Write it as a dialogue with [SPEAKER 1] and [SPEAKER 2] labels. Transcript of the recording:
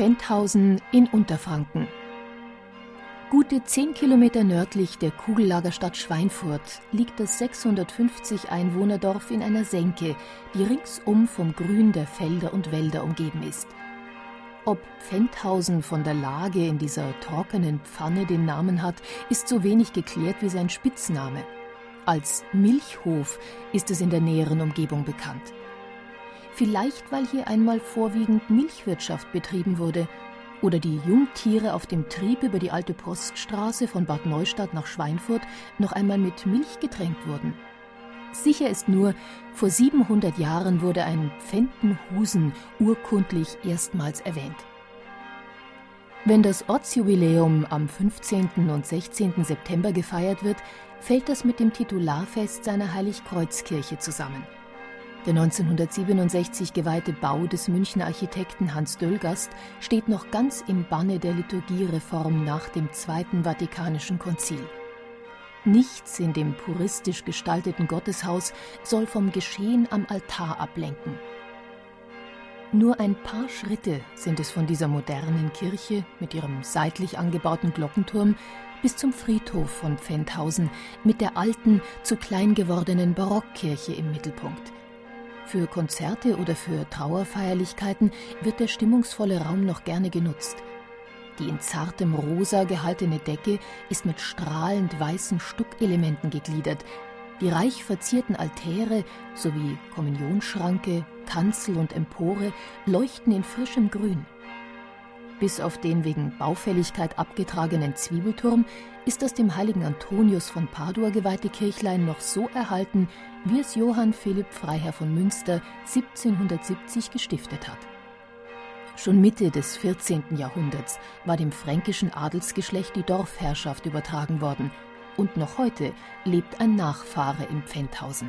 [SPEAKER 1] Fendhausen in Unterfranken. Gute zehn Kilometer nördlich der Kugellagerstadt Schweinfurt liegt das 650 Einwohnerdorf in einer Senke, die ringsum vom Grün der Felder und Wälder umgeben ist. Ob Pfendhausen von der Lage in dieser trockenen Pfanne den Namen hat, ist so wenig geklärt wie sein Spitzname. Als Milchhof ist es in der näheren Umgebung bekannt vielleicht weil hier einmal vorwiegend Milchwirtschaft betrieben wurde oder die Jungtiere auf dem Trieb über die alte Poststraße von Bad Neustadt nach Schweinfurt noch einmal mit Milch getränkt wurden. Sicher ist nur, vor 700 Jahren wurde ein Pfentenhusen urkundlich erstmals erwähnt. Wenn das Ortsjubiläum am 15. und 16. September gefeiert wird, fällt das mit dem Titularfest seiner Heiligkreuzkirche zusammen. Der 1967 geweihte Bau des Münchner Architekten Hans Döllgast steht noch ganz im Banne der Liturgiereform nach dem Zweiten Vatikanischen Konzil. Nichts in dem puristisch gestalteten Gotteshaus soll vom Geschehen am Altar ablenken. Nur ein paar Schritte sind es von dieser modernen Kirche mit ihrem seitlich angebauten Glockenturm bis zum Friedhof von Pfändhausen mit der alten, zu klein gewordenen Barockkirche im Mittelpunkt – für Konzerte oder für Trauerfeierlichkeiten wird der stimmungsvolle Raum noch gerne genutzt. Die in zartem Rosa gehaltene Decke ist mit strahlend weißen Stuckelementen gegliedert. Die reich verzierten Altäre sowie Kommunionsschranke, Kanzel und Empore leuchten in frischem Grün. Bis auf den wegen Baufälligkeit abgetragenen Zwiebelturm ist das dem heiligen Antonius von Padua geweihte Kirchlein noch so erhalten, wie es Johann Philipp Freiherr von Münster 1770 gestiftet hat. Schon Mitte des 14. Jahrhunderts war dem fränkischen Adelsgeschlecht die Dorfherrschaft übertragen worden und noch heute lebt ein Nachfahre in Pfändhausen.